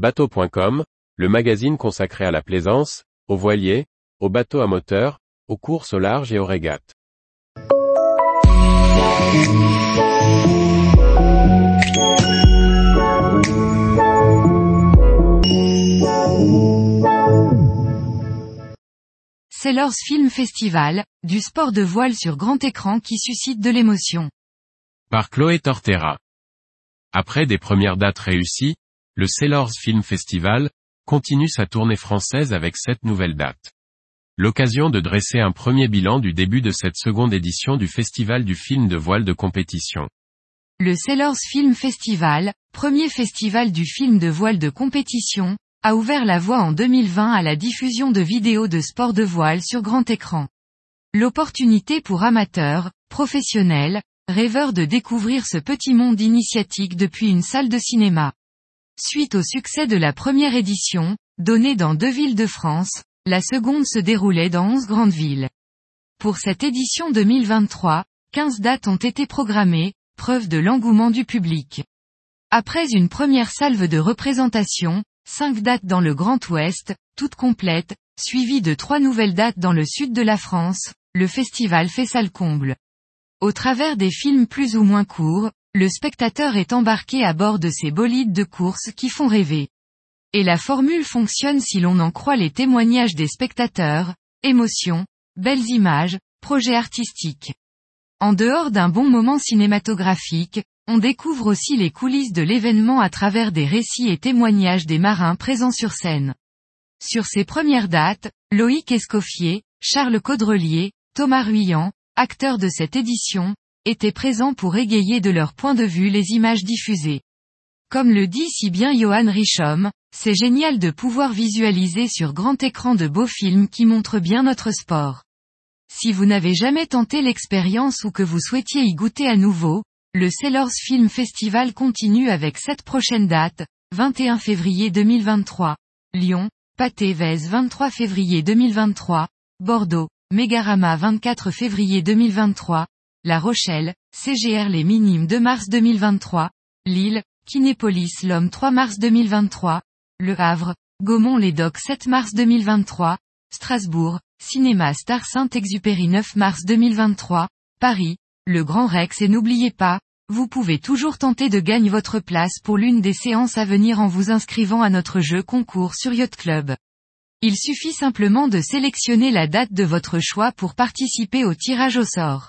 Bateau.com, le magazine consacré à la plaisance, aux voiliers, aux bateaux à moteur, aux courses au large et aux régates. Sailors Film Festival, du sport de voile sur grand écran qui suscite de l'émotion. Par Chloé Tortera. Après des premières dates réussies, le Sailors Film Festival, continue sa tournée française avec sept nouvelles dates. L'occasion de dresser un premier bilan du début de cette seconde édition du Festival du film de voile de compétition. Le Sailors Film Festival, premier festival du film de voile de compétition, a ouvert la voie en 2020 à la diffusion de vidéos de sport de voile sur grand écran. L'opportunité pour amateurs, professionnels, rêveurs de découvrir ce petit monde initiatique depuis une salle de cinéma. Suite au succès de la première édition, donnée dans deux villes de France, la seconde se déroulait dans onze grandes villes. Pour cette édition 2023, 15 dates ont été programmées, preuve de l'engouement du public. Après une première salve de représentation, cinq dates dans le Grand Ouest, toutes complètes, suivies de trois nouvelles dates dans le sud de la France, le festival fait salle comble. Au travers des films plus ou moins courts, le spectateur est embarqué à bord de ces bolides de course qui font rêver. Et la formule fonctionne si l'on en croit les témoignages des spectateurs, émotions, belles images, projets artistiques. En dehors d'un bon moment cinématographique, on découvre aussi les coulisses de l'événement à travers des récits et témoignages des marins présents sur scène. Sur ces premières dates, Loïc Escoffier, Charles Caudrelier, Thomas Ruyant, acteurs de cette édition, étaient présents pour égayer de leur point de vue les images diffusées. Comme le dit si bien Johan Richomme, c'est génial de pouvoir visualiser sur grand écran de beaux films qui montrent bien notre sport. Si vous n'avez jamais tenté l'expérience ou que vous souhaitiez y goûter à nouveau, le Sailors Film Festival continue avec sept prochaines dates, 21 février 2023, Lyon, Pathé-Vèze 23 février 2023, Bordeaux, Mégarama 24 février 2023, La Rochelle, CGR Les Minimes 2 mars 2023, Lille, Kinépolis L'Homme 3 mars 2023, Le Havre, Gaumont les Docks 7 mars 2023, Strasbourg, Cinéma Star Saint-Exupéry 9 mars 2023, Paris, le Grand Rex et n'oubliez pas, vous pouvez toujours tenter de gagner votre place pour l'une des séances à venir en vous inscrivant à notre jeu concours sur Yacht Club. Il suffit simplement de sélectionner la date de votre choix pour participer au tirage au sort.